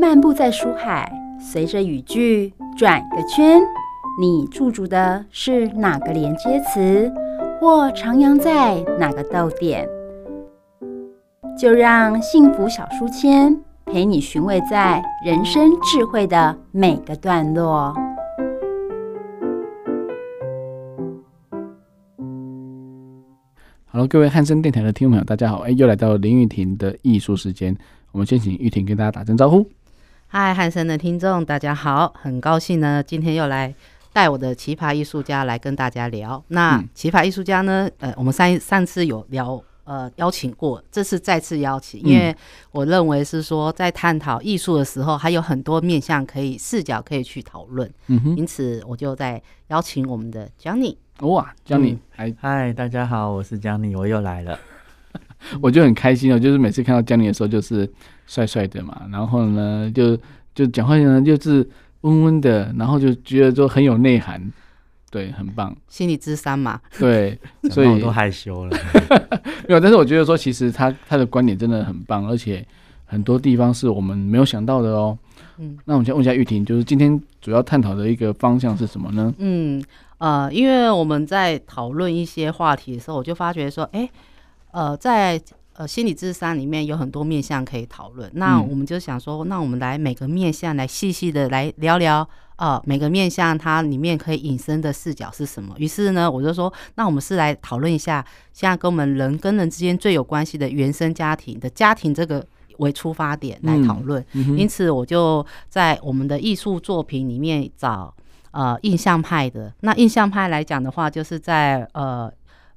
漫步在书海，随着语句转个圈，你驻足的是哪个连接词，或徜徉在哪个逗点？就让幸福小书签陪你寻味在人生智慧的每个段落。Hello，各位汉声电台的听众朋友，大家好！哎，又来到林玉婷的艺术时间，我们先请玉婷跟大家打声招呼。嗨，汉森的听众，大家好，很高兴呢，今天又来带我的奇葩艺术家来跟大家聊。那奇葩艺术家呢，呃，我们上上次有聊。呃，邀请过，这次再次邀请，因为我认为是说，在探讨艺术的时候，还有很多面向可以视角可以去讨论。嗯哼，因此我就在邀请我们的 Johnny。哇，Johnny，嗨嗨，大家好，我是 Johnny，我又来了。我就很开心哦，就是每次看到 Johnny 的时候，就是帅帅的嘛，然后呢，就就讲话呢，就是温温的，然后就觉得说很有内涵。对，很棒。心理智商嘛，对，所以我都害羞了。没有，但是我觉得说，其实他他的观点真的很棒，而且很多地方是我们没有想到的哦。嗯，那我们先问一下玉婷，就是今天主要探讨的一个方向是什么呢？嗯，呃，因为我们在讨论一些话题的时候，我就发觉说，哎，呃，在呃心理智商里面有很多面向可以讨论。那我们就想说，那我们来每个面向来细细的来聊聊。啊、呃，每个面向它里面可以引申的视角是什么？于是呢，我就说，那我们是来讨论一下，现在跟我们人跟人之间最有关系的原生家庭的家庭这个为出发点来讨论。嗯嗯、因此，我就在我们的艺术作品里面找呃印象派的。那印象派来讲的话，就是在呃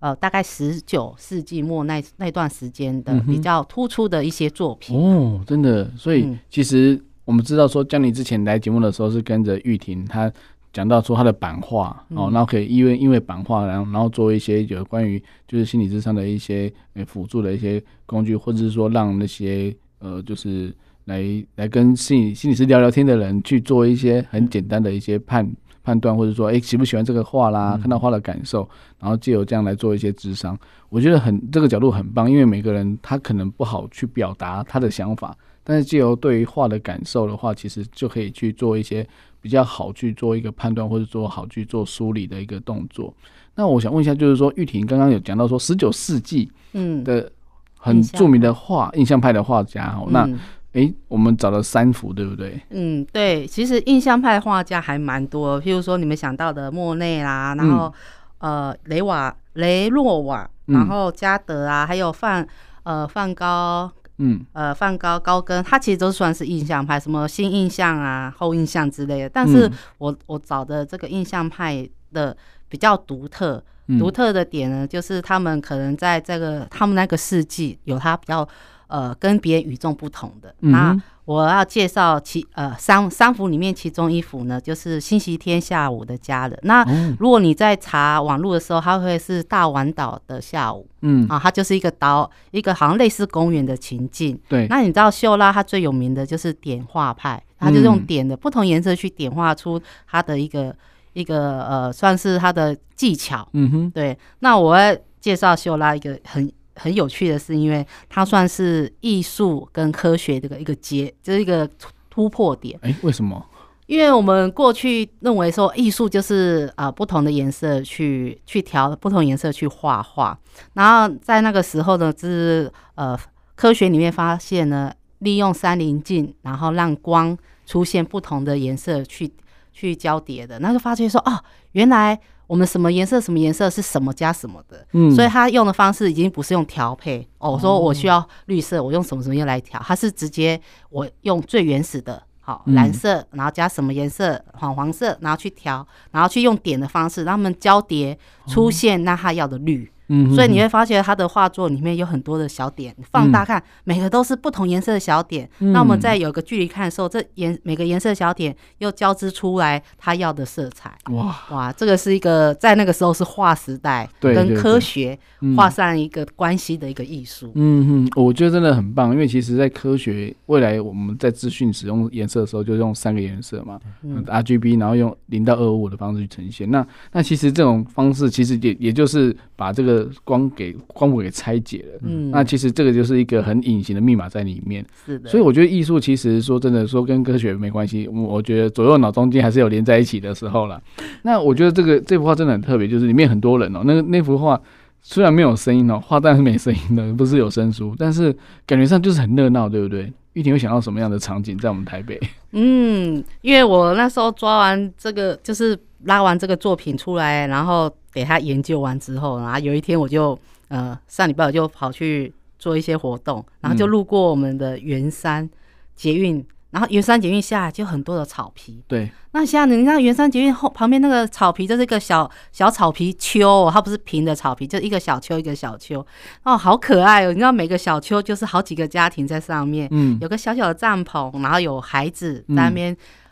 呃大概十九世纪末那那段时间的比较突出的一些作品。哦，真的，所以其实。我们知道说，Johnny 之前来节目的时候是跟着玉婷，他讲到说他的版画哦，然后可以因为因为版画，然后然后做一些有关于就是心理智商的一些呃辅助的一些工具，或者是说让那些呃就是来来跟心理心理师聊聊天的人去做一些很简单的一些判判断，或者说哎喜不喜欢这个画啦，看到画的感受，然后借由这样来做一些智商，我觉得很这个角度很棒，因为每个人他可能不好去表达他的想法。但是，借由对于画的感受的话，其实就可以去做一些比较好去做一个判断，或者做好去做梳理的一个动作。那我想问一下，就是说玉婷刚刚有讲到说十九世纪嗯的很著名的画印象派的画家哦，那诶，我们找了三幅，对不对？嗯，对。其实印象派画家还蛮多，譬如说你们想到的莫内啦，然后呃雷瓦雷诺瓦，然后加德啊，还有梵呃梵高。嗯，呃，梵高、高更，他其实都算是印象派，什么新印象啊、后印象之类的。但是我我找的这个印象派的比较独特，独特的点呢，就是他们可能在这个他们那个世纪有他比较呃跟别人与众不同的那。我要介绍其呃三三幅里面其中一幅呢，就是星期天下午的家人。那如果你在查网络的时候，它会是大丸岛的下午，嗯啊，它就是一个岛，一个好像类似公园的情境。对，那你知道秀拉它最有名的就是点画派，它就用点的不同颜色去点画出它的一个一个呃，算是他的技巧。嗯哼，对。那我要介绍秀拉一个很。很有趣的是，因为它算是艺术跟科学这个一个结，就是一个突破点。哎，为什么？因为我们过去认为说艺术就是啊、呃、不同的颜色去去调不同颜色去画画，然后在那个时候呢，就是呃科学里面发现呢，利用三棱镜，然后让光出现不同的颜色去去交叠的，那就发现说哦，原来。我们什么颜色什么颜色是什么加什么的，嗯，所以他用的方式已经不是用调配。哦。我说我需要绿色，我用什么什么用来调，他是直接我用最原始的，好蓝色，然后加什么颜色黄黄色，然后去调，然后去用点的方式让他们交叠出现那他要的绿。嗯，所以你会发现他的画作里面有很多的小点，放大看，每个都是不同颜色的小点。那我们在有个距离看的时候，这颜每个颜色的小点又交织出来他要的色彩。哇哇，这个是一个在那个时候是划时代跟科学画上一个关系的一个艺术。嗯嗯，我觉得真的很棒，因为其实在科学未来我们在资讯使用颜色的时候，就用三个颜色嘛，RGB，然后用零到二五的方式去呈现。那那其实这种方式其实也也就是把这个。个光给光谱给拆解了。嗯，那其实这个就是一个很隐形的密码在里面。是的。所以我觉得艺术其实说真的说跟科学没关系，我觉得左右脑中间还是有连在一起的时候了。那我觉得这个这幅画真的很特别，就是里面很多人哦、喔，那那幅画虽然没有声音哦、喔，画但是没声音的，不是有声书，但是感觉上就是很热闹，对不对？玉婷会想到什么样的场景在我们台北？嗯，因为我那时候抓完这个，就是拉完这个作品出来，然后给他研究完之后，然后有一天我就呃上礼拜我就跑去做一些活动，然后就路过我们的圆山捷运。然后圆山捷运下来就很多的草皮，对。那像你看圆山捷运后旁边那个草皮，就是一个小小草皮丘，哦，它不是平的草皮，就一个小丘一个小丘，哦，好可爱哦！你知道每个小丘就是好几个家庭在上面，嗯，有个小小的帐篷，然后有孩子在那边，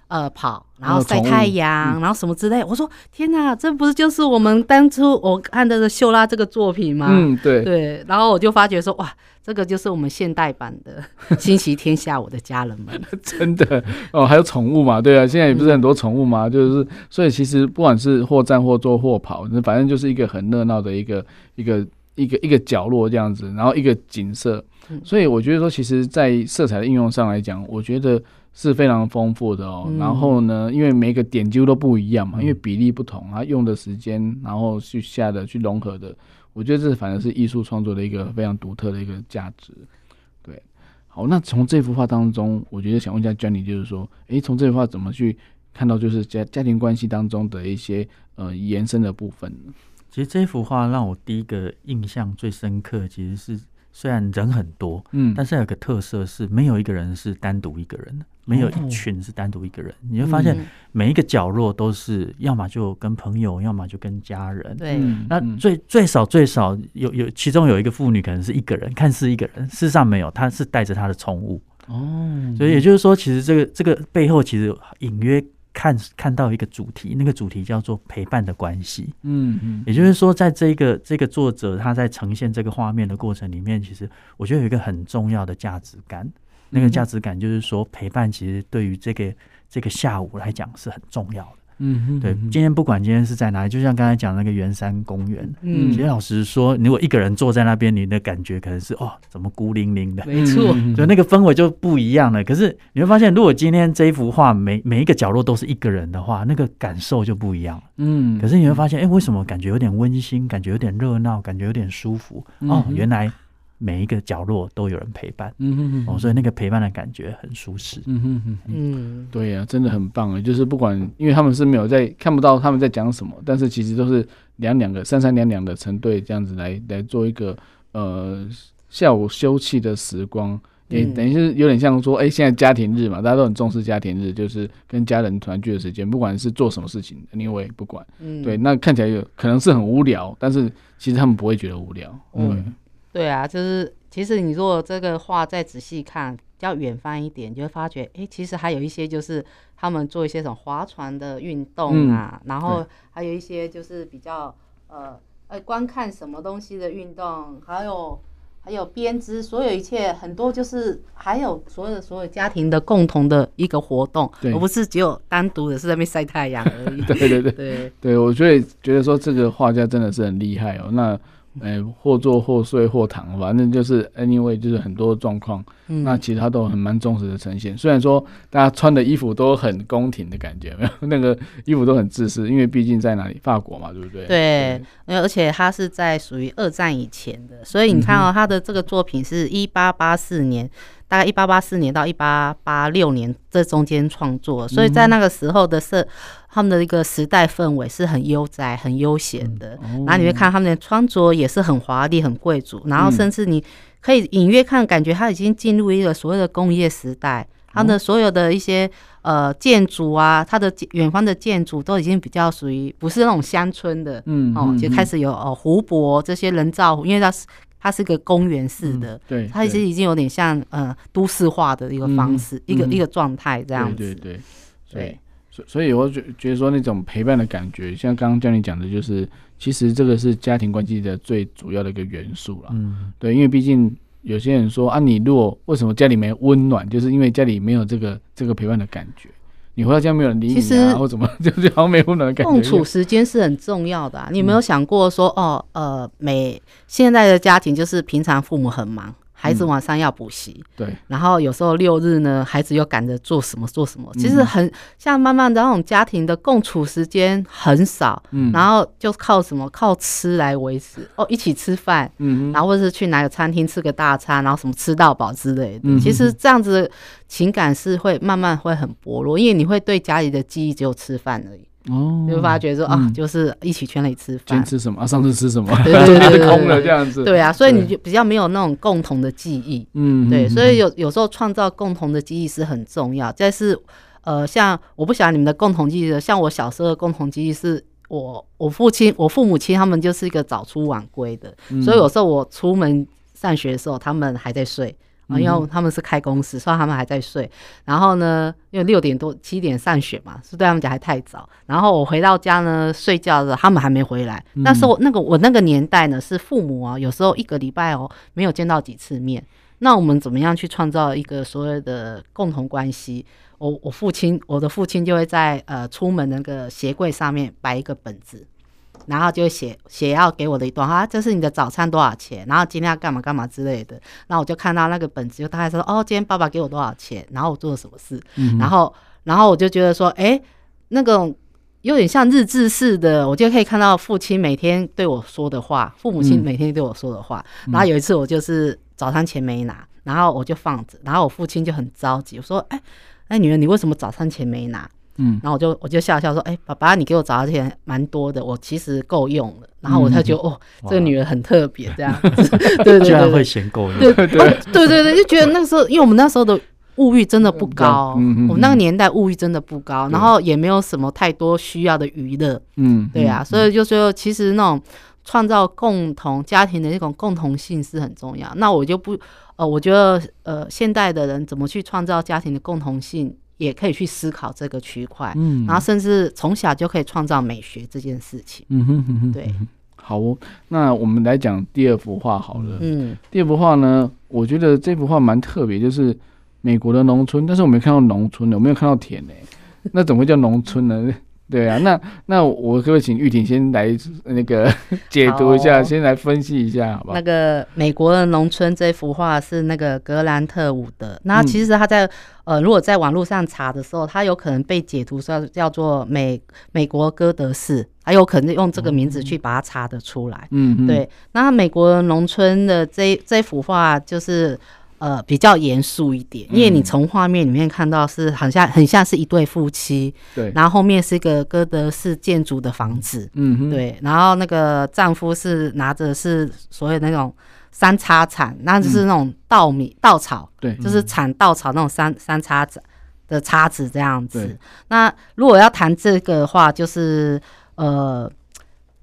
嗯、呃跑，然后晒太阳，然后，什么之类。我说天哪，这不是就是我们当初我看的秀拉这个作品吗？嗯，对对。然后我就发觉说哇。这个就是我们现代版的《星期天下我的家人们》真的哦，还有宠物嘛？对啊，现在也不是很多宠物嘛，嗯、就是所以其实不管是或站或坐或跑，反正就是一个很热闹的一个一个一个一个角落这样子，然后一个景色。所以我觉得说，其实，在色彩的应用上来讲，我觉得是非常丰富的哦。然后呢，因为每个点几乎都不一样嘛，因为比例不同，它用的时间，然后去下的去融合的。我觉得这反而是艺术创作的一个非常独特的一个价值，对。好，那从这幅画当中，我觉得想问一下 Jenny，就是说，诶，从这幅画怎么去看到就是家家庭关系当中的一些呃延伸的部分呢？其实这幅画让我第一个印象最深刻，其实是。虽然人很多，嗯，但是有个特色是没有一个人是单独一个人的，没有一群是单独一个人。你会发现每一个角落都是，要么就跟朋友，要么就跟家人。对，那最最少最少有有其中有一个妇女可能是一个人，看似一个人，事实上没有，她是带着她的宠物。哦，所以也就是说，其实这个这个背后其实隐约。看看到一个主题，那个主题叫做陪伴的关系。嗯嗯，也就是说，在这个这个作者他在呈现这个画面的过程里面，其实我觉得有一个很重要的价值感。那个价值感就是说，陪伴其实对于这个这个下午来讲是很重要的。嗯哼，对，今天不管今天是在哪里，就像刚才讲那个圆山公园，嗯，其实老实说，如果一个人坐在那边，你的感觉可能是哦，怎么孤零零的？没错，就那个氛围就不一样了。可是你会发现，如果今天这一幅画每每一个角落都是一个人的话，那个感受就不一样。嗯，可是你会发现，哎，为什么感觉有点温馨，感觉有点热闹，感觉有点舒服？哦，原来。每一个角落都有人陪伴，嗯哼哼，哦，所以那个陪伴的感觉很舒适，嗯哼哼，嗯，对呀、啊，真的很棒啊！就是不管，因为他们是没有在看不到他们在讲什么，但是其实都是两两个三三两两的成对这样子来来做一个呃下午休憩的时光，也等于是有点像说，哎、欸，现在家庭日嘛，大家都很重视家庭日，就是跟家人团聚的时间，不管是做什么事情，因为不管，嗯，对，那看起来有可能是很无聊，但是其实他们不会觉得无聊，嗯。对啊，就是其实你如果这个画再仔细看，比较远方一点，你就会发觉，哎，其实还有一些就是他们做一些什么划船的运动啊，嗯、然后还有一些就是比较呃呃观看什么东西的运动，还有还有编织，所有一切很多就是还有所有的所有家庭的共同的一个活动，对而不是只有单独的是在那边晒太阳而已。对对对对对，对我觉得觉得说这个画家真的是很厉害哦，那。哎、欸，或坐或睡或躺，反正就是 anyway，就是很多状况。嗯、那其他都很蛮忠实的呈现。虽然说大家穿的衣服都很宫廷的感觉，没有那个衣服都很自私，因为毕竟在哪里，法国嘛，对不对？对，对而且他是在属于二战以前的，所以你看哦，他的这个作品是一八八四年。大概一八八四年到一八八六年这中间创作，所以在那个时候的社，他们的一个时代氛围是很悠哉、很悠闲的。然后你会看他们的穿着也是很华丽、很贵族，然后甚至你可以隐约看，感觉他已经进入一个所谓的工业时代。他的所有的一些呃建筑啊，他的远方的建筑都已经比较属于不是那种乡村的，嗯，哦，就开始有哦湖泊这些人造湖，因为它是。它是个公园式的，嗯、对，它其实已经有点像呃都市化的一个方式，嗯、一个、嗯、一个状态这样子。对对对，所以所以我觉觉得说那种陪伴的感觉，像刚刚教你讲的，就是其实这个是家庭关系的最主要的一个元素了。嗯，对，因为毕竟有些人说啊，你如果为什么家里没温暖，就是因为家里没有这个这个陪伴的感觉。你回到家没有人理你啊，其实或怎么，就 就好像没有温暖的感觉。共处时间是很重要的啊，你有没有想过说，哦，呃，每现在的家庭就是平常父母很忙。孩子晚上要补习，嗯，对，然后有时候六日呢，孩子又赶着做什么做什么，其实很像慢慢的那种家庭的共处时间很少，嗯，然后就靠什么？靠吃来维持。哦，一起吃饭，嗯，然后或者是去哪个餐厅吃个大餐，然后什么吃到饱之类的，嗯，其实这样子情感是会慢慢会很薄弱，因为你会对家里的记忆只有吃饭而已。哦，就会发觉说啊，就是一起圈里吃饭，今天吃什么啊？上次吃什么？对对 对，空了这样子。对啊，所以你就比较没有那种共同的记忆。嗯，对，所以有有时候创造共同的记忆是很重要。但是呃，像我不晓得你们的共同记忆的，像我小时候的共同记忆是我我父亲我父母亲他们就是一个早出晚归的，所以有时候我出门上学的时候，他们还在睡。因为他们是开公司，所以他们还在睡。然后呢，因为六点多七点上学嘛，是对他们讲还太早。然后我回到家呢，睡觉的时候他们还没回来。但是我那个我那个年代呢，是父母啊，有时候一个礼拜哦没有见到几次面。那我们怎么样去创造一个所谓的共同关系？我我父亲，我的父亲就会在呃出门那个鞋柜上面摆一个本子。然后就写写要给我的一段话，这是你的早餐多少钱？然后今天要干嘛干嘛之类的。然后我就看到那个本子，就大概说哦，今天爸爸给我多少钱？然后我做了什么事？嗯、然后然后我就觉得说，哎，那个有点像日志似的，我就可以看到父亲每天对我说的话，父母亲每天对我说的话。嗯、然后有一次我就是早餐钱没拿，然后我就放着，然后我父亲就很着急，我说，哎，哎，女儿，你为什么早餐钱没拿？嗯，然后我就我就笑笑说，哎、欸，爸爸，你给我找的钱蛮多的，我其实够用了。然后我才觉得，嗯、哦，这个女儿很特别，这样子，对对对，居然会嫌够用，对对。对，对对对，就觉得那个时候，因为我们那时候的物欲真的不高，嗯、我们那个年代物欲真的不高，嗯、然后也没有什么太多需要的娱乐，嗯，对啊，所以就说其实那种创造共同家庭的那种共同性是很重要。那我就不，呃，我觉得，呃，现代的人怎么去创造家庭的共同性？也可以去思考这个区块，嗯，然后甚至从小就可以创造美学这件事情，嗯哼哼哼，对，好哦，那我们来讲第二幅画好了，嗯，第二幅画呢，我觉得这幅画蛮特别，就是美国的农村，但是我没看到农村的，我没有看到田呢，那怎么会叫农村呢？对啊，那那我可不可以请玉婷先来那个 解读一下，先来分析一下，好不好？那个美国的农村这幅画是那个格兰特伍德，那其实他在呃，如果在网络上查的时候，他有可能被解读叫叫做美美国哥德式，还有可能用这个名字去把它查得出来。嗯，对。那美国农村的这这幅画就是。呃，比较严肃一点，因为你从画面里面看到是好像很像是一对夫妻，对，然后后面是一个哥德式建筑的房子，嗯哼，对，然后那个丈夫是拿着是所谓那种三叉铲，那就是那种稻米稻草，对，就是铲稻草那种三三叉子的叉子这样子。那如果要谈这个的话，就是呃。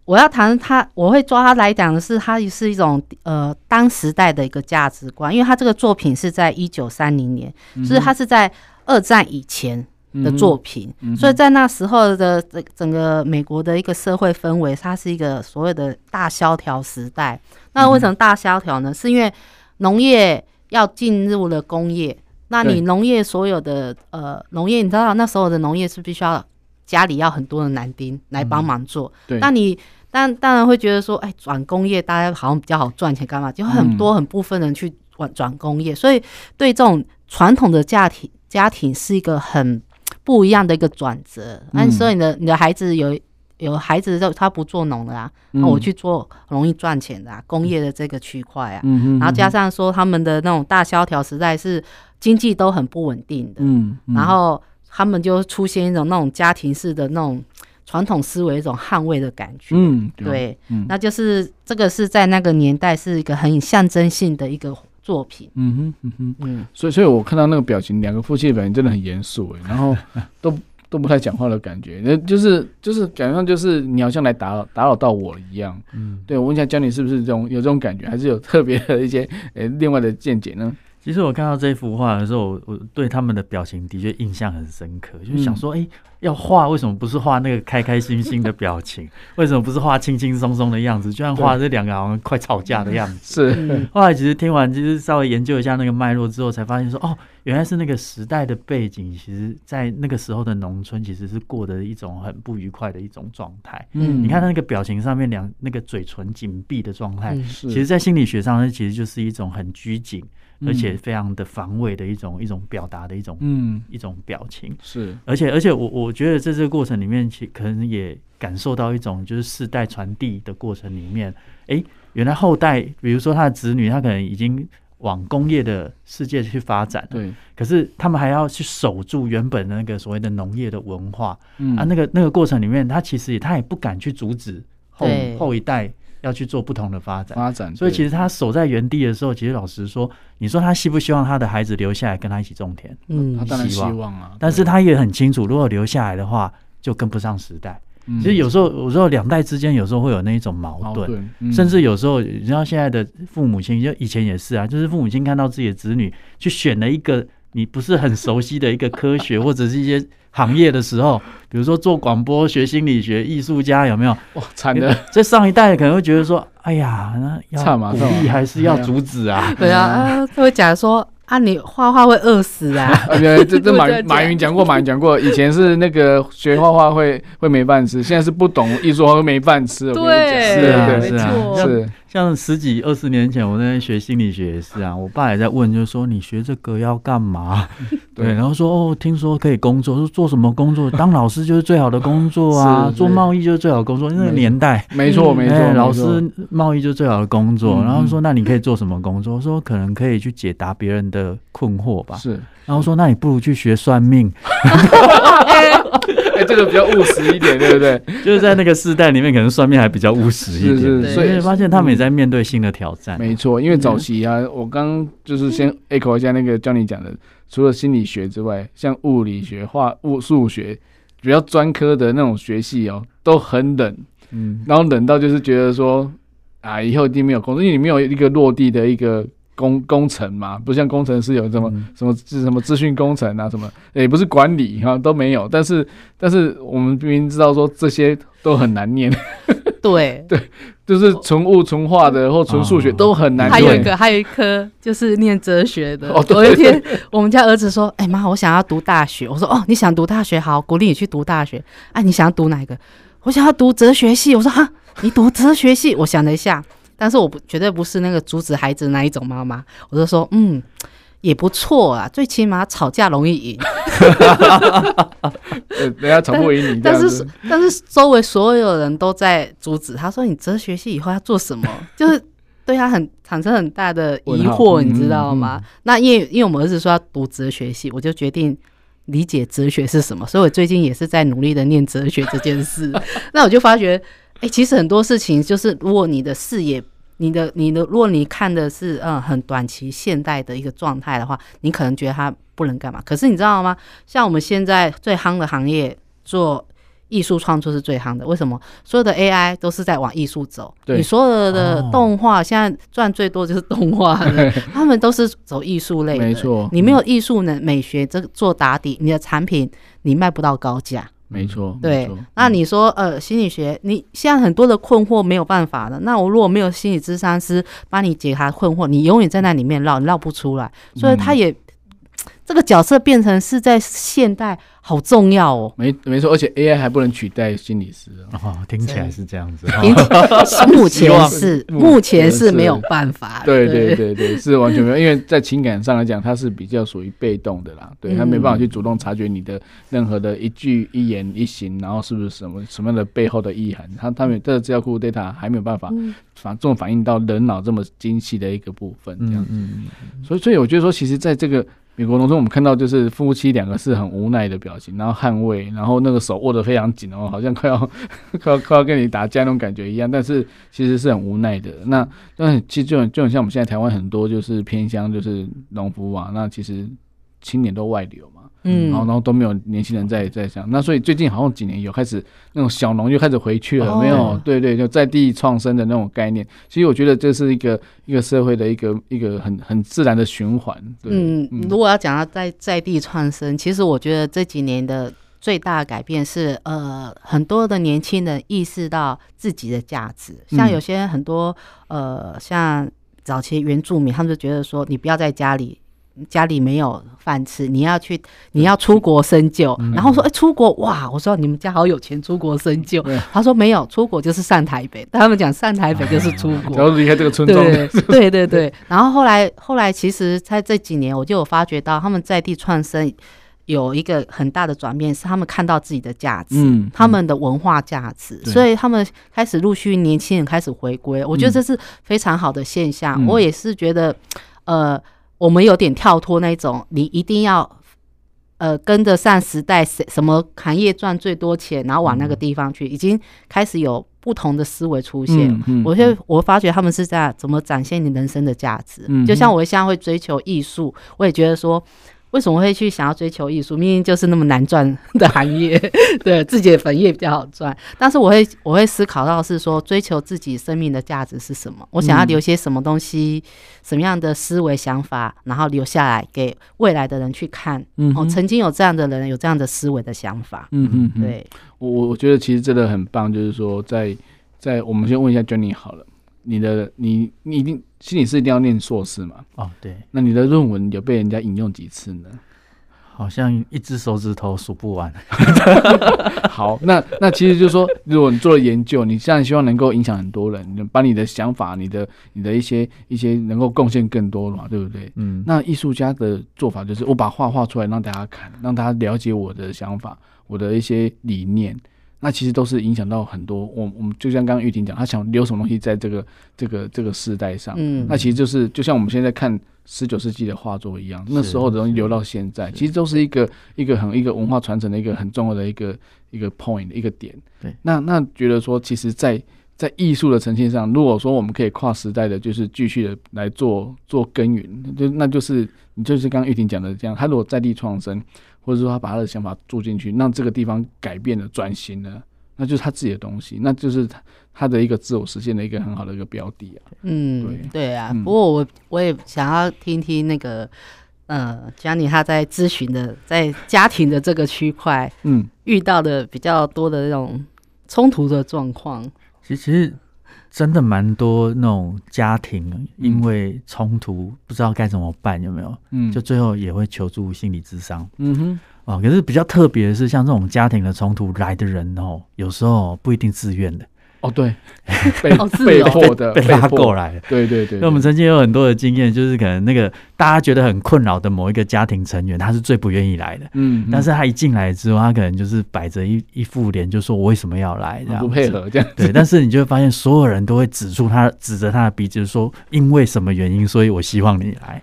我要谈他，我会抓他来讲的是，他是一种呃当时代的一个价值观，因为他这个作品是在一九三零年，所以他是在二战以前的作品，嗯、所以在那时候的整整个美国的一个社会氛围，它是一个所谓的大萧条时代。那为什么大萧条呢？是因为农业要进入了工业，那你农业所有的呃农业，你知道那时候的农业是必须要家里要很多的男丁来帮忙做，嗯、那你。但当然会觉得说，哎，转工业大家好像比较好赚钱，干嘛？就很多很部分人去转转工业，所以对这种传统的家庭家庭是一个很不一样的一个转折。那所以你的你的孩子有有孩子就他不做农了啊，那我去做容易赚钱的啊，工业的这个区块啊，然后加上说他们的那种大萧条时代是经济都很不稳定的，嗯，然后他们就出现一种那种家庭式的那种。传统思维一种捍卫的感觉，嗯，对，嗯，那就是这个是在那个年代是一个很象征性的一个作品，嗯哼，嗯哼，嗯，所以，所以我看到那个表情，两个夫妻的表情真的很严肃，哎，然后 都都不太讲话的感觉，那就是就是感觉上就是你好像来打扰打扰到我一样，嗯，对，我问一下，Johnny 是不是这种有这种感觉，还是有特别的一些呃另外的见解呢？其实我看到这幅画的时候，我对他们的表情的确印象很深刻，就是想说，哎、欸，要画为什么不是画那个开开心心的表情？为什么不是画轻轻松松的样子？就像画这两个好像快吵架的样子。是。后来其实听完，其实稍微研究一下那个脉络之后，才发现说，哦，原来是那个时代的背景，其实在那个时候的农村，其实是过的一种很不愉快的一种状态。嗯。你看他那个表情上面两那个嘴唇紧闭的状态，其实，在心理学上，那其实就是一种很拘谨。而且非常的防卫的一种一种表达的一种嗯。一种表情是，而且而且我我觉得在这个过程里面，其可能也感受到一种就是世代传递的过程里面，哎，原来后代比如说他的子女，他可能已经往工业的世界去发展，对，可是他们还要去守住原本的那个所谓的农业的文化，嗯。啊，那个那个过程里面，他其实也他也不敢去阻止后后一代。要去做不同的发展，发展。所以其实他守在原地的时候，其实老实说，你说他希不希望他的孩子留下来跟他一起种田？嗯，他当然希望啊。但是他也很清楚，如果留下来的话，就跟不上时代。其实有时候，有时候两代之间有时候会有那一种矛盾，甚至有时候，你知道现在的父母亲，就以前也是啊，就是父母亲看到自己的子女去选了一个你不是很熟悉的一个科学或者是一些。行业的时候，比如说做广播、学心理学、艺术家，有没有？哇，惨的！在上一代可能会觉得说，哎呀，那要鼓励还是要阻止啊？对啊，啊，他会讲说。啊，你画画会饿死啊！对这这马马云讲过，马云讲过，以前是那个学画画会会没饭吃，现在是不懂艺术会没饭吃。对，是啊，是啊，是。像十几二十年前，我在学心理学也是啊，我爸也在问，就是说你学这个要干嘛？对，然后说哦，听说可以工作，说做什么工作？当老师就是最好的工作啊，做贸易就是最好的工作。那个年代，没错没错，老师贸易就是最好的工作。然后说那你可以做什么工作？说可能可以去解答别人的。困惑吧，是，然后说，那你不如去学算命，哎、欸，这个比较务实一点，对不对？就是在那个时代里面，可能算命还比较务实一点，是是，所以发现他们也在面对新的挑战。没错，因为早期啊，我刚就是先 echo 一下那个教你讲的，除了心理学之外，像物理学、化物、数学，比较专科的那种学系哦，都很冷，嗯，然后冷到就是觉得说啊，以后一定没有工作，因为你没有一个落地的一个。工工程嘛，不像工程师有什么、嗯、什么是什么资讯工程啊，什么也不是管理哈、啊、都没有。但是但是我们明明知道说这些都很难念。对 对，就是纯物纯化的或纯数学都很难念。还有一个还有一科就是念哲学的。哦，有一天 我们家儿子说：“哎妈，我想要读大学。”我说：“哦，你想读大学好，鼓励你去读大学。哎、啊，你想要读哪一个？我想要读哲学系。”我说：“哈，你读哲学系？”我想了一下。但是我不绝对不是那个阻止孩子那一种妈妈，我就说，嗯，也不错啊，最起码吵架容易赢。人家吵不赢你，但是但是周围所有人都在阻止，他说你哲学系以后要做什么？就是对他很产生很大的疑惑，你知道吗？嗯嗯、那因为因为我们儿子说要读哲学系，我就决定理解哲学是什么，所以我最近也是在努力的念哲学这件事。那我就发觉。哎、欸，其实很多事情就是，如果你的视野，你的你的，如果你看的是嗯很短期现代的一个状态的话，你可能觉得它不能干嘛。可是你知道吗？像我们现在最夯的行业，做艺术创作是最夯的。为什么？所有的 AI 都是在往艺术走。你所有的动画现在赚最多就是动画的，他们都是走艺术类的。没错。你没有艺术能，美学这个做打底，你的产品你卖不到高价。没错，对。那你说，呃，心理学，你现在很多的困惑没有办法的。那我如果没有心理咨商师帮你解开困惑，你永远在那里面绕，你绕不出来。所以他也。这个角色变成是在现代好重要哦，没没错，而且 AI 还不能取代心理师哦，听起来是这样子。目前是目前是没有办法，对对对。对，是完全没有，因为在情感上来讲，它是比较属于被动的啦，对，他没办法去主动察觉你的任何的一句一言一行，然后是不是什么什么样的背后的意涵，他他们这个资料库 data 还没有办法反这种反映到人脑这么精细的一个部分，这样子，所以所以我觉得说，其实在这个。美国农村，我们看到就是夫妻两个是很无奈的表情，然后捍卫，然后那个手握得非常紧哦，好像快要 快要快要跟你打架那种感觉一样，但是其实是很无奈的。那但其实就很就很像我们现在台湾很多就是偏乡就是农夫啊，那其实青年都外流嘛，嗯，然后然后都没有年轻人在在想，那所以最近好像几年有开始那种小农又开始回去了，没有？对对，就在地创生的那种概念。其实我觉得这是一个一个社会的一个一个很很自然的循环。嗯，如果要讲到在在地创生，其实我觉得这几年的。最大的改变是，呃，很多的年轻人意识到自己的价值。像有些很多，呃，像早期原住民，他们就觉得说，你不要在家里，家里没有饭吃，你要去，你要出国深究。然后说，哎，出国哇！我说你们家好有钱，出国深究。他说没有，出国就是上台北。他们讲上台北就是出国，然后离开这个村庄。对 对对。然后后来后来，其实在这几年，我就有发觉到他们在地创生。有一个很大的转变，是他们看到自己的价值，嗯，他们的文化价值，所以他们开始陆续年轻人开始回归，我觉得这是非常好的现象。我也是觉得，呃，我们有点跳脱那种，你一定要呃跟得上时代，什什么行业赚最多钱，然后往那个地方去，已经开始有不同的思维出现。我现在我发觉他们是在怎么展现你人生的价值，就像我现在会追求艺术，我也觉得说。为什么会去想要追求艺术？明明就是那么难赚的行业，对自己的本业比较好赚。但是我会我会思考到是说，追求自己生命的价值是什么？我想要留些什么东西，什么样的思维想法，然后留下来给未来的人去看。嗯，曾经有这样的人，有这样的思维的想法。嗯嗯，对我我觉得其实真的很棒，就是说在在我们先问一下 Jenny 好了。你的你你一定心理师一定要念硕士嘛？哦，对。那你的论文有被人家引用几次呢？好像一只手指头数不完。好，那那其实就是说，如果你做了研究，你现在希望能够影响很多人，你把你的想法、你的你的一些一些能够贡献更多嘛，对不对？嗯。那艺术家的做法就是，我把画画出来让大家看，让大家了解我的想法，我的一些理念。那其实都是影响到很多，我我们就像刚刚玉婷讲，他想留什么东西在这个这个这个世代上，嗯，那其实就是就像我们现在看十九世纪的画作一样，那时候的东西留到现在，其实都是一个一个很一个文化传承的一个很重要的一个一个 point 一个点。对，那那觉得说，其实在，在在艺术的呈现上，如果说我们可以跨时代的，就是继续的来做做耕耘，就那就是你就是刚刚玉婷讲的这样，他如果在地创生。或者说他把他的想法注进去，让这个地方改变了、转型了，那就是他自己的东西，那就是他他的一个自我实现的一个很好的一个标的啊。嗯，对对啊。嗯、不过我我也想要听听那个呃，Johnny 他在咨询的在家庭的这个区块，嗯，遇到的比较多的那种冲突的状况。其实。真的蛮多那种家庭，因为冲突不知道该怎么办，有没有？嗯，就最后也会求助心理咨商。嗯哼，哦，可是比较特别的是，像这种家庭的冲突来的人哦，有时候不一定自愿的。哦，对，被被迫的 被拉过来的，对对对。那我们曾经有很多的经验，就是可能那个大家觉得很困扰的某一个家庭成员，他是最不愿意来的。嗯，但是他一进来之后，他可能就是摆着一一副脸，就说我为什么要来，这样不配合这样。对，但是你就会发现，所有人都会指出他，指着他的鼻子说，因为什么原因，所以我希望你来。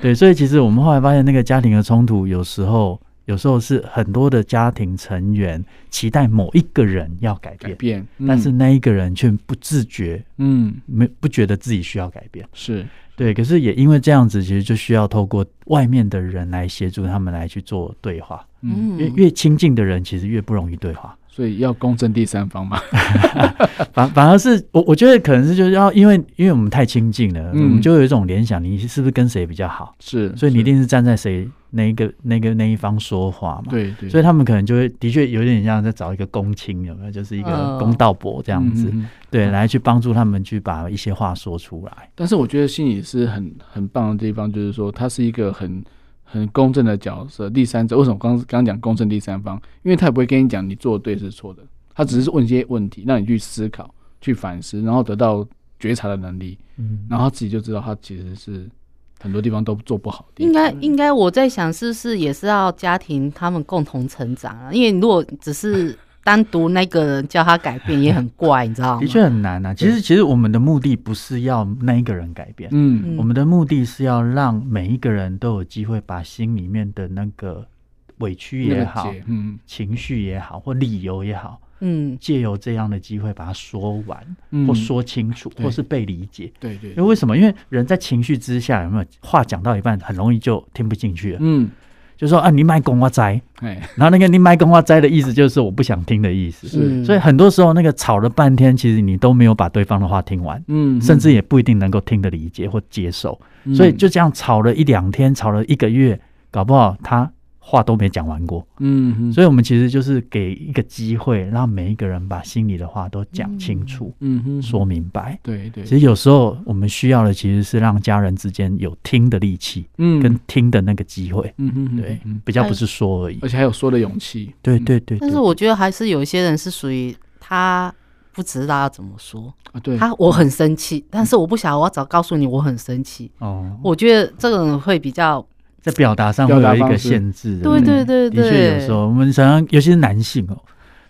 对，所以其实我们后来发现，那个家庭的冲突有时候。有时候是很多的家庭成员期待某一个人要改变，改变，嗯、但是那一个人却不自觉，嗯，没不觉得自己需要改变，是。对。可是也因为这样子，其实就需要透过外面的人来协助他们来去做对话，嗯，越越亲近的人其实越不容易对话。所以要公正第三方嘛，反反而是我我觉得可能是就是要因为因为我们太亲近了，嗯、我们就有一种联想，你是不是跟谁比较好？是，所以你一定是站在谁那一个那个那一方说话嘛？对对。所以他们可能就会的确有点像在找一个公亲，有没有？就是一个公道伯这样子，哦、对，来去帮助他们去把一些话说出来。但是我觉得心理是很很棒的地方，就是说他是一个很。很公正的角色，第三者为什么刚刚讲公正第三方？因为他也不会跟你讲你做的对是错的，他只是问一些问题，让你去思考、去反思，然后得到觉察的能力。嗯，然后他自己就知道他其实是很多地方都做不好的。应该应该我在想，是不是也是要家庭他们共同成长啊？因为如果只是。单独那个人叫他改变也很怪，你知道吗？的确很难啊。其实，其实我们的目的不是要那一个人改变，嗯，我们的目的是要让每一个人都有机会把心里面的那个委屈也好，嗯，情绪也好，或理由也好，嗯，借由这样的机会把它说完，或说清楚，或是被理解。对对。因为为什么？因为人在情绪之下，有没有话讲到一半，很容易就听不进去了。嗯。就说啊，你卖公我栽，然后那个你卖公我栽的意思就是我不想听的意思。是，所以很多时候那个吵了半天，其实你都没有把对方的话听完，嗯，甚至也不一定能够听得理解或接受。所以就这样吵了一两天，吵了一个月，搞不好他。话都没讲完过，嗯哼，所以我们其实就是给一个机会，让每一个人把心里的话都讲清楚，嗯哼，说明白，对对。其实有时候我们需要的其实是让家人之间有听的力气，嗯，跟听的那个机会，嗯哼，对，比较不是说而已，而且还有说的勇气，对对对。但是我觉得还是有一些人是属于他不知道要怎么说。啊，对，他我很生气，但是我不晓得我要早告诉你我很生气，哦，我觉得这个人会比较。在表达上会有一个限制，对对对？对，的确有时候我们常常，尤其是男性哦，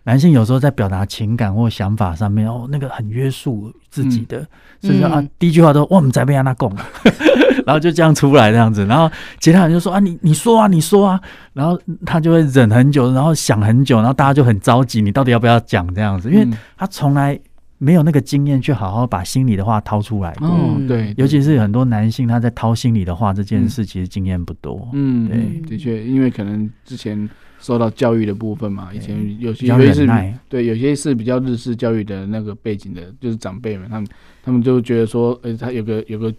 男性有时候在表达情感或想法上面哦，那个很约束自己的，所以说啊，第一句话都我们在被让他供，然后就这样出来这样子，然后其他人就说啊，你你说啊，你说啊，然后他就会忍很久，然后想很久，然后大家就很着急，你到底要不要讲这样子，因为他从来。没有那个经验去好好把心里的话掏出来过，嗯，对，尤其是很多男性他在掏心里的话这件事，其实经验不多，嗯，对，的确，因为可能之前受到教育的部分嘛，以前有些有些是，对，有些是比较日式教育的那个背景的，就是长辈们，他们他们就觉得说，呃，他有个有个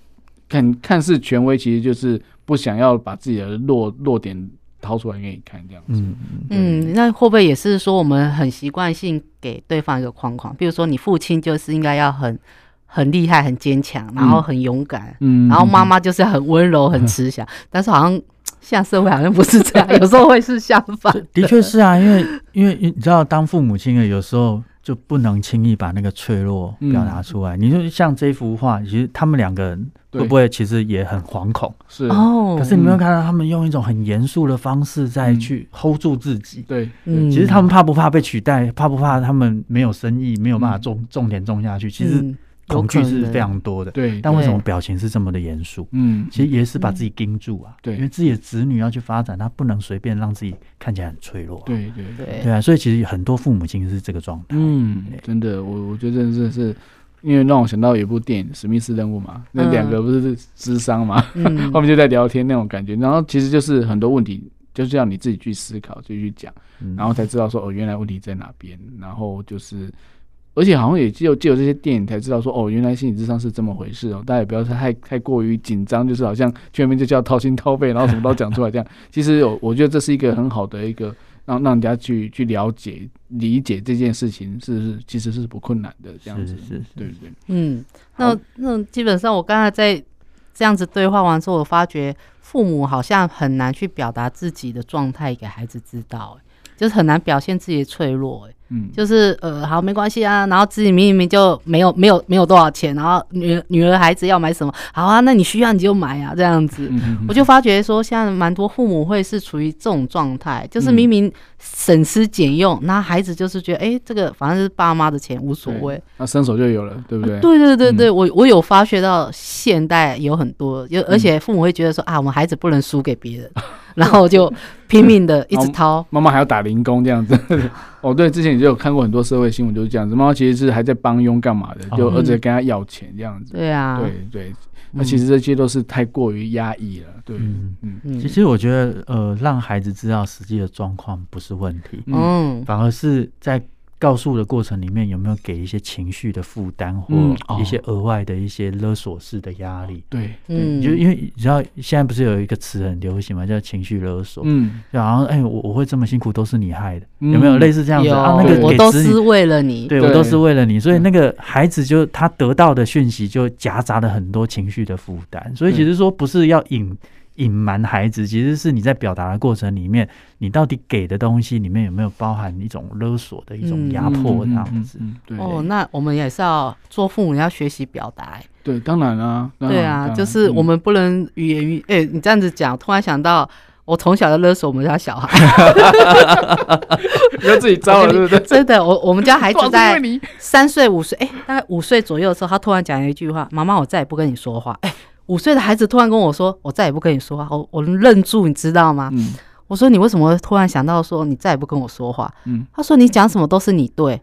看看似权威，其实就是不想要把自己的弱弱点。掏出来给你看，这样子。嗯嗯，那会不会也是说我们很习惯性给对方一个框框？比如说，你父亲就是应该要很很厉害、很坚强，然后很勇敢。嗯，然后妈妈就是很温柔、很慈祥。但是好像现在社会好像不是这样，有时候会是相反。的确是啊，因为因为你知道，当父母亲的有时候。就不能轻易把那个脆弱表达出来。嗯、你就像这幅画，其实他们两个人会不会其实也很惶恐？是哦。可是你没有看到他们用一种很严肃的方式在去 hold 住自己？对，嗯。其实他们怕不怕被取代？怕不怕他们没有生意，没有办法种种田种下去？其实。嗯恐惧是非常多的，对。但为什么表情是这么的严肃？嗯，其实也是把自己盯住啊。对，因为自己的子女要去发展，他不能随便让自己看起来很脆弱。对对对，对啊。所以其实很多父母亲是这个状态。嗯，真的，我我觉得真的是，因为让我想到有一部电影《史密斯任务》嘛，那两个不是智商嘛，后面就在聊天那种感觉。然后其实就是很多问题，就是要你自己去思考，自己去讲，然后才知道说哦，原来问题在哪边。然后就是。而且好像也只有借由这些电影才知道说哦，原来心理智商是这么回事哦。大家也不要太太过于紧张，就是好像全面就叫掏心掏肺，然后什么都讲出来这样。其实有，我觉得这是一个很好的一个让让人家去去了解理解这件事情是是其实是不困难的这样子，是是是对不对？嗯，那那基本上我刚才在这样子对话完之后，我发觉父母好像很难去表达自己的状态给孩子知道，就是很难表现自己的脆弱，嗯，就是呃，好，没关系啊。然后自己明明就没有没有没有多少钱，然后女女儿孩子要买什么，好啊，那你需要你就买啊，这样子。我就发觉说，现在蛮多父母会是处于这种状态，就是明明省吃俭用，那、嗯、孩子就是觉得，哎、欸，这个反正是爸妈的钱，无所谓，那伸手就有了，对不对？对对对我我有发觉到现代有很多，有而且父母会觉得说啊，我们孩子不能输给别人。然后就拼命的一直掏，妈妈还要打零工这样子。哦，对，之前你就有看过很多社会新闻，就是这样子。妈妈其实是还在帮佣干嘛的，就儿子跟他要钱这样子。对啊，对对，那其实这些都是太过于压抑了。对，嗯嗯。其实我觉得，呃，让孩子知道实际的状况不是问题，嗯，反而是在。告诉的过程里面有没有给一些情绪的负担或一些额外的一些勒索式的压力？对，嗯，就因为你知道现在不是有一个词很流行嘛，叫情绪勒索。嗯，就好像哎，我我会这么辛苦都是你害的，有没有类似这样子？啊？那个我都是为了你，对我都是为了你，所以那个孩子就他得到的讯息就夹杂了很多情绪的负担，所以其实说不是要引。隐瞒孩子，其实是你在表达的过程里面，你到底给的东西里面有没有包含一种勒索的一种压迫这样子？对哦，那我们也是要做父母要学习表达。对，当然啊，对啊，就是我们不能语言语。哎，你这样子讲，突然想到，我从小就勒索我们家小孩，你 要自己招了，对不对？真的，我我们家孩子在三岁五岁，哎，大概五岁左右的时候，他突然讲了一句话：“妈妈，我再也不跟你说话。”哎。五岁的孩子突然跟我说：“我再也不跟你说话。”我我愣住，你知道吗？嗯、我说：“你为什么突然想到说你再也不跟我说话？”嗯、他说：“你讲什么都是你对。”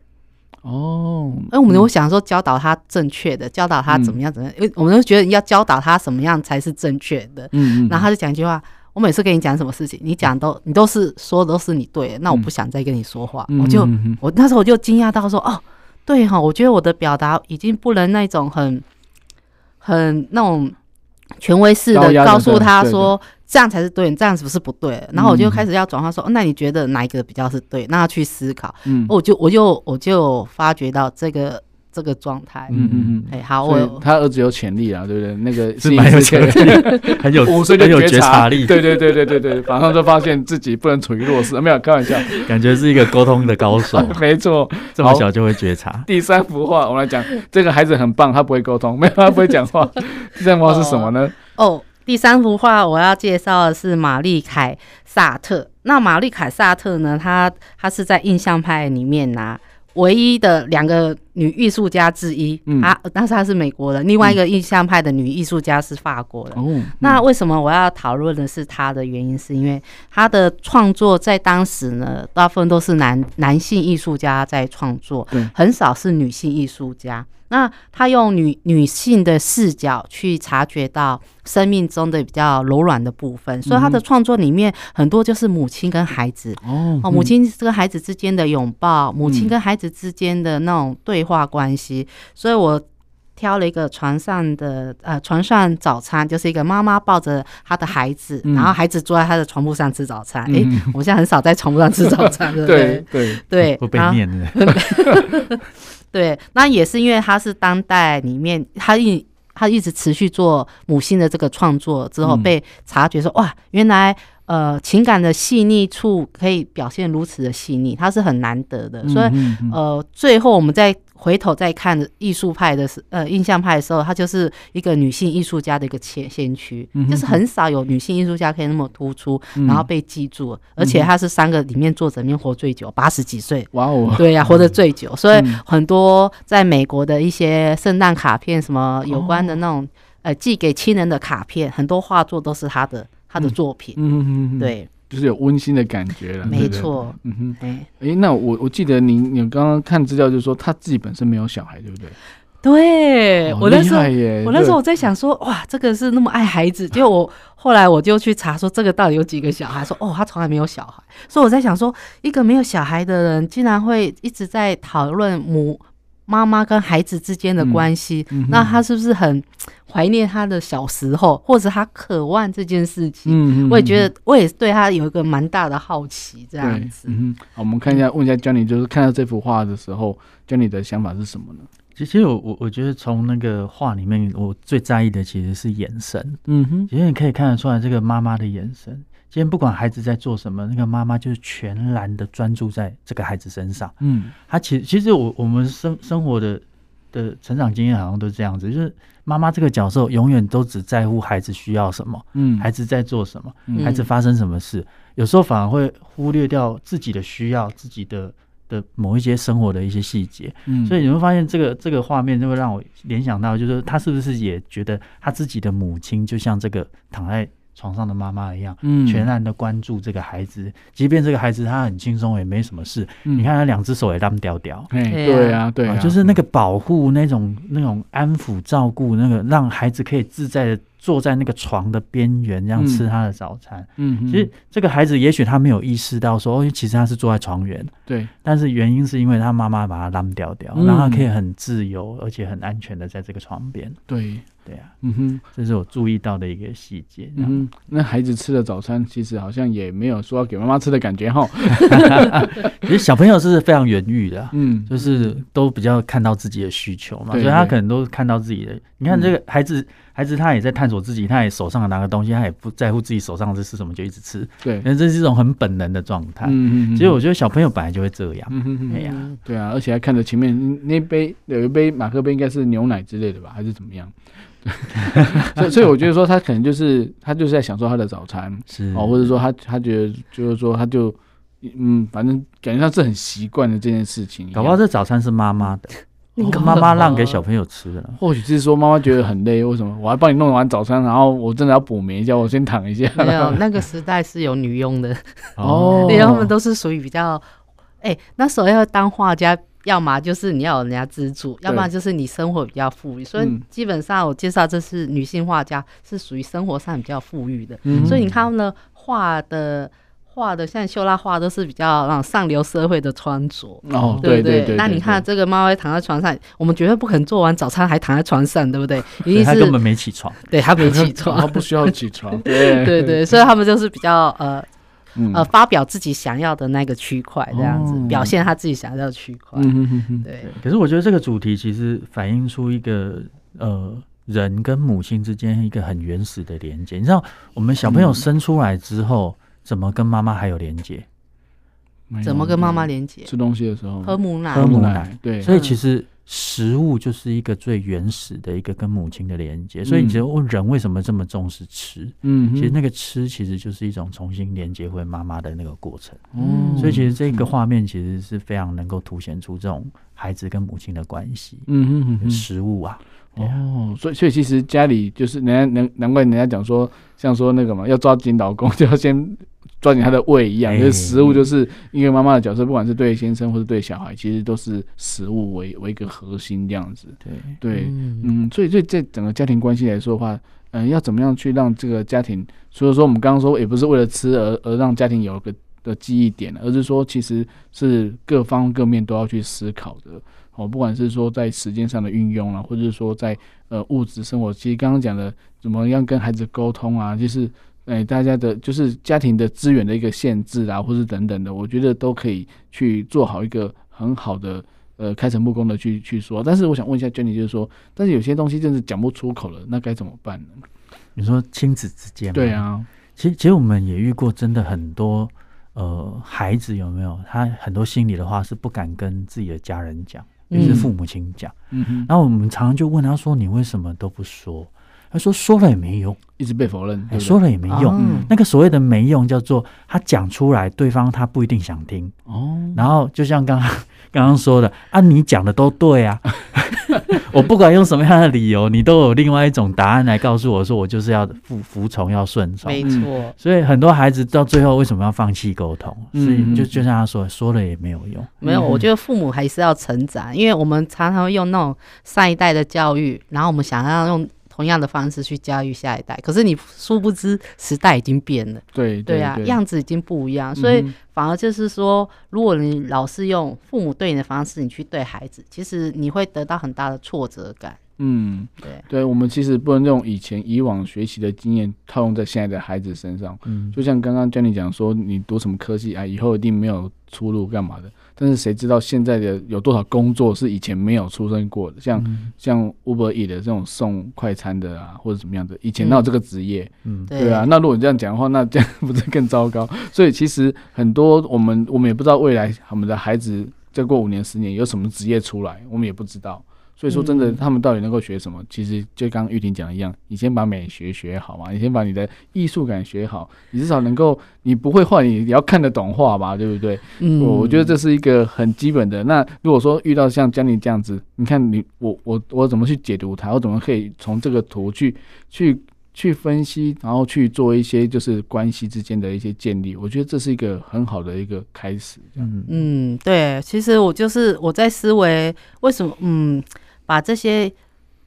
哦，那，我们会想说教导他正确的，教导他怎么样怎么样，因为、嗯、我们都觉得要教导他什么样才是正确的。嗯嗯，然后他就讲一句话。我每次跟你讲什么事情，你讲都你都是说都是你对的，那我不想再跟你说话。嗯、我就我那时候我就惊讶到说，哦，对哈，我觉得我的表达已经不能那种很很那种权威式的告诉他说这样才是对，这样是不是不对？然后我就开始要转化说，那你觉得哪一个比较是对？那要去思考。嗯，我就我就我就发觉到这个。这个状态，嗯嗯嗯，哎，好，我他儿子有潜力啊，对不对？那个 是蛮有潜力，很有五岁就有觉察力，对对对对对对，马上就发现自己不能处于弱势，没有开玩笑，感觉是一个沟通的高手，没错，这么小就会觉察。第三幅画，我们来讲，这个孩子很棒，他不会沟通，没有他不会讲话。第三幅画是什么呢？哦，第三幅画我要介绍的是玛丽凯萨特。那玛丽凯萨特呢？他他是在印象派里面拿。唯一的两个女艺术家之一，嗯、啊，但是她是美国人。另外一个印象派的女艺术家是法国人。那为什么我要讨论的是她的原因，是因为她的创作在当时呢，大部分都是男男性艺术家在创作，对很少是女性艺术家。那她用女女性的视角去察觉到生命中的比较柔软的部分，所以她的创作里面很多就是母亲跟孩子哦，母亲跟孩子之间的拥抱，母亲跟孩子之间的那种对话关系。所以我挑了一个床上的呃床上早餐，就是一个妈妈抱着她的孩子，然后孩子坐在她的床铺上吃早餐。哎，我们现在很少在床铺上吃早餐，对对 对对，会被念的。对，那也是因为他是当代里面，他一他一直持续做母性的这个创作之后，被察觉说哇，原来呃情感的细腻处可以表现如此的细腻，它是很难得的。所以呃，最后我们在。回头再看艺术派的时，呃，印象派的时候，她就是一个女性艺术家的一个先先驱，嗯、就是很少有女性艺术家可以那么突出，嗯、然后被记住，而且她是三个里面作者里面活最久，八十几岁，哇哦，对呀、啊，活得最久，所以很多在美国的一些圣诞卡片，什么有关的那种，哦、呃，寄给亲人的卡片，很多画作都是她的她的作品，嗯嗯嗯，对。就是有温馨的感觉了，没错。嗯哼，哎、欸，那我我记得您，你刚刚看资料就是说他自己本身没有小孩，对不对？对，我那时候，我那时候我在想说，哇，这个是那么爱孩子，结果我后来我就去查说，这个到底有几个小孩？说，哦，他从来没有小孩。所以我在想说，一个没有小孩的人，竟然会一直在讨论母。妈妈跟孩子之间的关系，嗯嗯、那他是不是很 怀念他的小时候，或者他渴望这件事情？嗯嗯、我也觉得，我也对他有一个蛮大的好奇，这样子。嗯，好，我们看一下，问一下 Johnny，就是看到这幅画的时候，Johnny 的想法是什么呢？其实我我我觉得从那个画里面，我最在意的其实是眼神。嗯哼，其实你可以看得出来，这个妈妈的眼神。今天不管孩子在做什么，那个妈妈就是全然的专注在这个孩子身上。嗯，他其实其实我我们生生活的的成长经验好像都是这样子，就是妈妈这个角色永远都只在乎孩子需要什么，嗯，孩子在做什么，嗯、孩子发生什么事，有时候反而会忽略掉自己的需要，自己的的某一些生活的一些细节。嗯，所以你会发现这个这个画面就会让我联想到，就是他是不是也觉得他自己的母亲就像这个躺在。床上的妈妈一样，嗯，全然的关注这个孩子，即便这个孩子他很轻松，也没什么事。你看他两只手也那么吊吊，对啊，对啊，就是那个保护、那种、那种安抚、照顾，那个让孩子可以自在的坐在那个床的边缘，这样吃他的早餐。嗯，其实这个孩子也许他没有意识到说，哦，其实他是坐在床缘，对，但是原因是因为他妈妈把他拉吊吊，让他可以很自由而且很安全的在这个床边。对。对呀，嗯哼，这是我注意到的一个细节。嗯，那孩子吃的早餐其实好像也没有说要给妈妈吃的感觉哈。其实小朋友是非常原欲的，嗯，就是都比较看到自己的需求嘛，所以他可能都看到自己的。你看这个孩子，孩子他也在探索自己，他也手上拿个东西，他也不在乎自己手上这是什么，就一直吃。对，因为这是一种很本能的状态。嗯嗯，其实我觉得小朋友本来就会这样。嗯嗯，哎呀，对啊，而且还看着前面那杯有一杯马克杯，应该是牛奶之类的吧，还是怎么样？所以，所以我觉得说他可能就是他就是在享受他的早餐，是哦，或者说他他觉得就是说他就嗯，反正感觉他是很习惯的这件事情。搞不好这早餐是妈妈的，妈妈让给小朋友吃的。或许是说妈妈觉得很累，为什么我还帮你弄完早餐，然后我真的要补眠一下，我先躺一下。没有，那个时代是有女佣的 哦，因为他们都是属于比较。哎、欸，那时候要当画家，要么就是你要有人家资助，要不然就是你生活比较富裕。所以基本上我介绍这是女性画家，是属于生活上比较富裕的。嗯、所以你看他们画的画的像秀拉画都是比较那种上流社会的穿着。哦，对不对，对，对，对？那你看这个猫会躺在床上，我们绝对不可能做完早餐还躺在床上，对不对？一定是他根本没起床，对他没起床，他不需要起床。对对对，所以他们就是比较呃。呃，发表自己想要的那个区块，这样子、哦、表现他自己想要的区块。嗯、对。可是我觉得这个主题其实反映出一个呃人跟母亲之间一个很原始的连接。你知道，我们小朋友生出来之后，嗯、怎么跟妈妈还有连接？怎么跟妈妈连接？吃东西的时候，喝母奶。喝母奶。对。所以其实。嗯食物就是一个最原始的一个跟母亲的连接，所以你觉得问人为什么这么重视吃？嗯，其实那个吃其实就是一种重新连接回妈妈的那个过程。嗯，所以其实这个画面其实是非常能够凸显出这种孩子跟母亲的关系。嗯嗯嗯，食物啊，哦，所以所以其实家里就是人家难难怪人家讲说，像说那个嘛，要抓紧老公就要先。抓紧他的胃一样，就是食物，就是因为妈妈的角色，不管是对先生或者对小孩，其实都是食物为为一个核心这样子。对对，嗯，所以对这整个家庭关系来说的话，嗯，要怎么样去让这个家庭？所以说我们刚刚说，也不是为了吃而而让家庭有个的记忆点，而是说其实是各方各面都要去思考的。哦，不管是说在时间上的运用啊，或者是说在呃物质生活，其实刚刚讲的怎么样跟孩子沟通啊，就是。哎、欸，大家的就是家庭的资源的一个限制啊，或是等等的，我觉得都可以去做好一个很好的呃开诚布公的去去说。但是我想问一下 Jenny，就是说，但是有些东西真是讲不出口了，那该怎么办呢？你说亲子之间，对啊，其实其实我们也遇过，真的很多呃孩子有没有他很多心里的话是不敢跟自己的家人讲，也、就是父母亲讲。嗯哼，然后我们常常就问他说：“你为什么都不说？”他说：“说了也没用，一直被否认。对对说了也没用。嗯、那个所谓的没用，叫做他讲出来，对方他不一定想听。哦，然后就像刚刚 刚刚说的啊，你讲的都对啊，我不管用什么样的理由，你都有另外一种答案来告诉我说，我就是要服服从，要顺从。没错。所以很多孩子到最后为什么要放弃沟通？所以就就像他说，说了也没有用。没有，我觉得父母还是要成长，因为我们常常用那种上一代的教育，然后我们想要用。同样的方式去教育下一代，可是你殊不知时代已经变了，对对啊，样子已经不一样，所以反而就是说，如果你老是用父母对你的方式，你去对孩子，其实你会得到很大的挫折感。嗯，对，对我们其实不能用以前以往学习的经验套用在现在的孩子身上。嗯，就像刚刚 Jenny 讲说，你读什么科技啊，以后一定没有出路，干嘛的？但是谁知道现在的有多少工作是以前没有出生过的？像、嗯、像 Uber Eats 的这种送快餐的啊，或者怎么样的，以前那有这个职业？嗯，对啊。那如果你这样讲的话，那 这样不是更糟糕？所以其实很多我们我们也不知道未来我们的孩子再过五年十年有什么职业出来，我们也不知道。所以说，真的，他们到底能够学什么？其实就刚玉婷讲的一样，你先把美学学好嘛，你先把你的艺术感学好，你至少能够，你不会画，你也要看得懂画吧，对不对？嗯，我觉得这是一个很基本的。那如果说遇到像江宁这样子，你看你我我我怎么去解读它？我怎么可以从这个图去去去分析，然后去做一些就是关系之间的一些建立？我觉得这是一个很好的一个开始。嗯嗯，对，其实我就是我在思维为什么嗯。把这些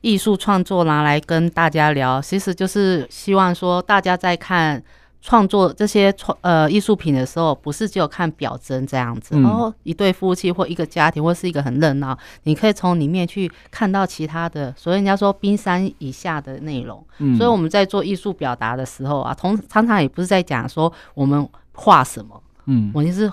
艺术创作拿来跟大家聊，其实就是希望说，大家在看创作这些创呃艺术品的时候，不是只有看表征这样子。然后、一对夫妻或一个家庭或是一个很热闹，你可以从里面去看到其他的，所以人家说冰山以下的内容。嗯、所以我们在做艺术表达的时候啊，同常常也不是在讲说我们画什么，嗯，我就是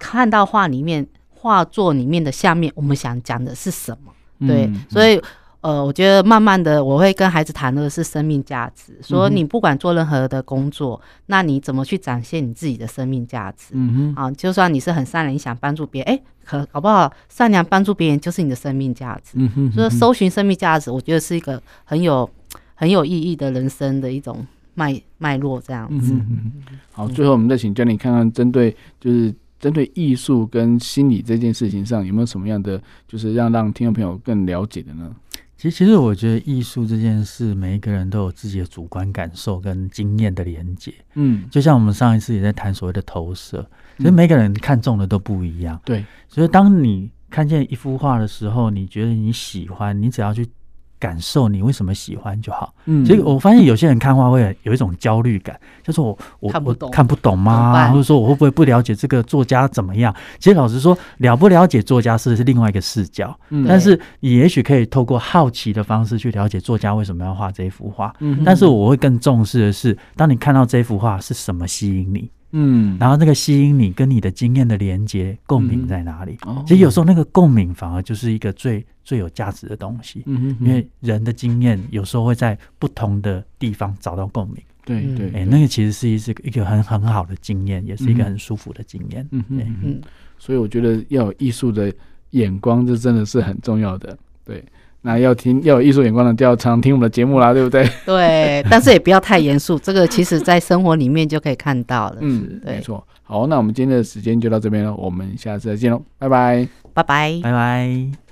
看到画里面画作里面的下面，我们想讲的是什么。对，嗯、所以呃，我觉得慢慢的，我会跟孩子谈的是生命价值。说你不管做任何的工作，嗯、那你怎么去展现你自己的生命价值？嗯哼，啊，就算你是很善良，你想帮助别人，哎，可搞不好善良帮助别人就是你的生命价值。嗯哼，嗯哼，所以搜寻生命价值，我觉得是一个很有很有意义的人生的一种脉脉络，这样子。嗯哼，好，最后我们再请 Jenny 看看，针对就是。针对艺术跟心理这件事情上，有没有什么样的，就是让让听众朋友更了解的呢？其实，其实我觉得艺术这件事，每一个人都有自己的主观感受跟经验的连接。嗯，就像我们上一次也在谈所谓的投射，其实每个人看中的都不一样。对，所以当你看见一幅画的时候，你觉得你喜欢，你只要去。感受你为什么喜欢就好。嗯，其实我发现有些人看画会有一种焦虑感，就是我我看不懂，看不懂吗？或者说我会不会不了解这个作家怎么样？其实老实说，了不了解作家是是另外一个视角。嗯，但是你也许可以透过好奇的方式去了解作家为什么要画这一幅画。嗯，但是我会更重视的是，当你看到这幅画是什么吸引你？嗯，然后那个吸引你跟你的经验的连接共鸣在哪里？嗯哦、其实有时候那个共鸣反而就是一个最最有价值的东西。嗯哼哼，因为人的经验有时候会在不同的地方找到共鸣。对对，哎、欸，那个其实是一是一个很很好的经验，也是一个很舒服的经验。嗯哼嗯嗯，所以我觉得要有艺术的眼光，这真的是很重要的。对。那要听要有艺术眼光的，就要常听我们的节目啦，对不对？对，但是也不要太严肃，这个其实在生活里面就可以看到了。嗯，对没错。好，那我们今天的时间就到这边了，我们下次再见喽，拜拜，拜拜，拜拜。